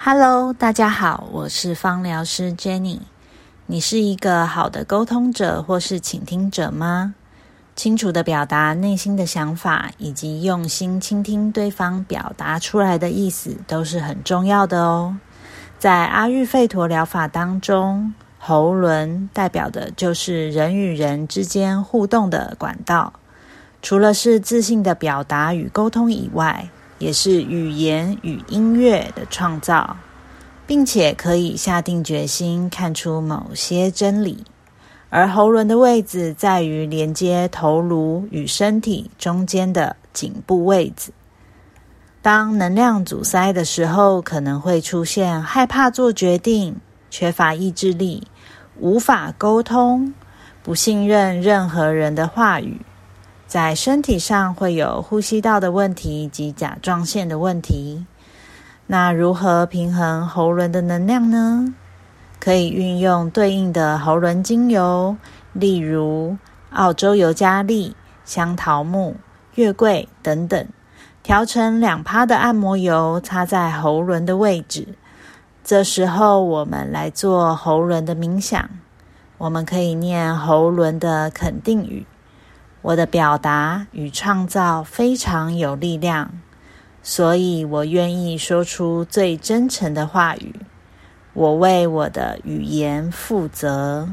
Hello，大家好，我是芳疗师 Jenny。你是一个好的沟通者或是倾听者吗？清楚的表达内心的想法，以及用心倾听对方表达出来的意思，都是很重要的哦。在阿育吠陀疗法当中，喉轮代表的就是人与人之间互动的管道，除了是自信的表达与沟通以外，也是语言与音乐的创造，并且可以下定决心看出某些真理。而喉轮的位置在于连接头颅与身体中间的颈部位置。当能量阻塞的时候，可能会出现害怕做决定、缺乏意志力、无法沟通、不信任任何人的话语。在身体上会有呼吸道的问题及甲状腺的问题。那如何平衡喉轮的能量呢？可以运用对应的喉轮精油，例如澳洲尤加利、香桃木、月桂等等，调成两趴的按摩油，擦在喉轮的位置。这时候，我们来做喉轮的冥想。我们可以念喉轮的肯定语。我的表达与创造非常有力量，所以我愿意说出最真诚的话语。我为我的语言负责。